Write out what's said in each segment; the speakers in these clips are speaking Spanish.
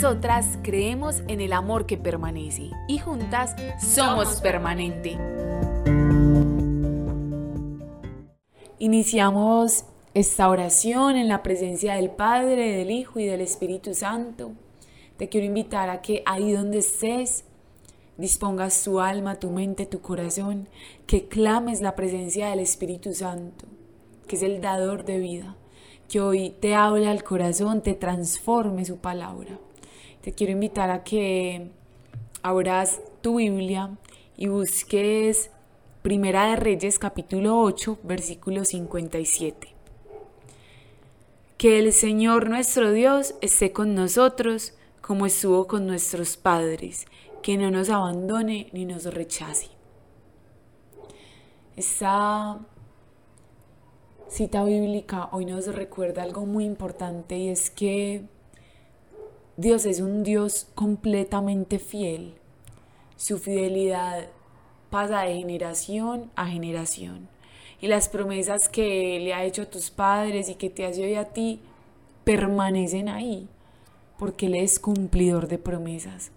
nosotras creemos en el amor que permanece y juntas somos permanente. Iniciamos esta oración en la presencia del Padre, del Hijo y del Espíritu Santo. Te quiero invitar a que ahí donde estés, dispongas tu alma, tu mente, tu corazón, que clames la presencia del Espíritu Santo, que es el dador de vida, que hoy te hable al corazón, te transforme su palabra. Te quiero invitar a que abras tu Biblia y busques Primera de Reyes capítulo 8, versículo 57. Que el Señor nuestro Dios esté con nosotros como estuvo con nuestros padres, que no nos abandone ni nos rechace. Esta cita bíblica hoy nos recuerda algo muy importante y es que Dios es un Dios completamente fiel. Su fidelidad pasa de generación a generación. Y las promesas que le ha hecho a tus padres y que te hace hoy a ti permanecen ahí porque Él es cumplidor de promesas.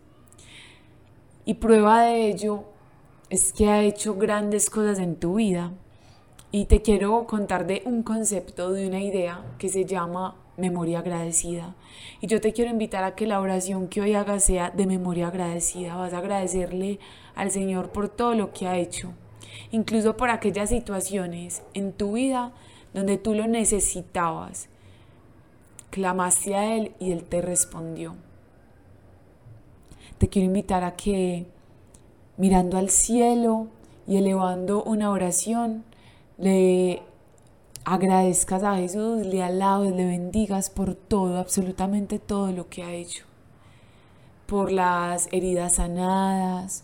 Y prueba de ello es que ha hecho grandes cosas en tu vida. Y te quiero contar de un concepto, de una idea que se llama memoria agradecida. Y yo te quiero invitar a que la oración que hoy hagas sea de memoria agradecida. Vas a agradecerle al Señor por todo lo que ha hecho. Incluso por aquellas situaciones en tu vida donde tú lo necesitabas clamaste a Él y Él te respondió. Te quiero invitar a que mirando al cielo y elevando una oración, le agradezcas a Jesús, le alabes, le bendigas por todo, absolutamente todo lo que ha hecho. Por las heridas sanadas,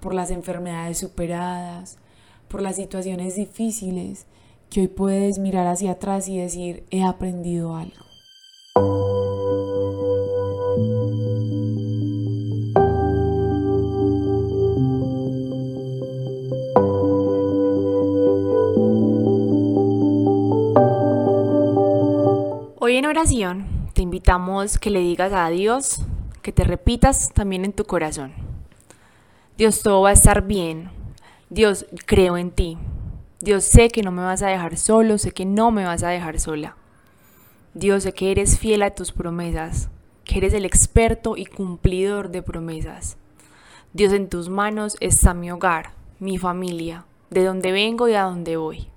por las enfermedades superadas, por las situaciones difíciles que hoy puedes mirar hacia atrás y decir, he aprendido algo. Hoy en oración te invitamos que le digas a Dios, que te repitas también en tu corazón. Dios, todo va a estar bien. Dios, creo en ti. Dios, sé que no me vas a dejar solo, sé que no me vas a dejar sola. Dios, sé que eres fiel a tus promesas, que eres el experto y cumplidor de promesas. Dios, en tus manos está mi hogar, mi familia, de donde vengo y a donde voy.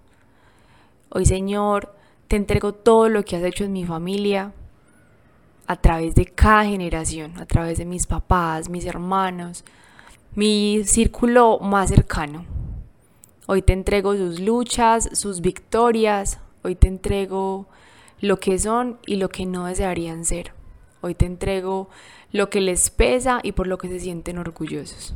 Hoy, Señor, te entrego todo lo que has hecho en mi familia a través de cada generación, a través de mis papás, mis hermanos, mi círculo más cercano. Hoy te entrego sus luchas, sus victorias, hoy te entrego lo que son y lo que no desearían ser. Hoy te entrego lo que les pesa y por lo que se sienten orgullosos.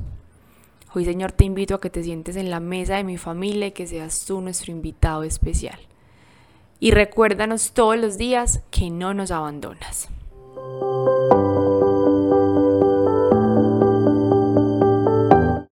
Hoy Señor te invito a que te sientes en la mesa de mi familia y que seas tú nuestro invitado especial. Y recuérdanos todos los días que no nos abandonas.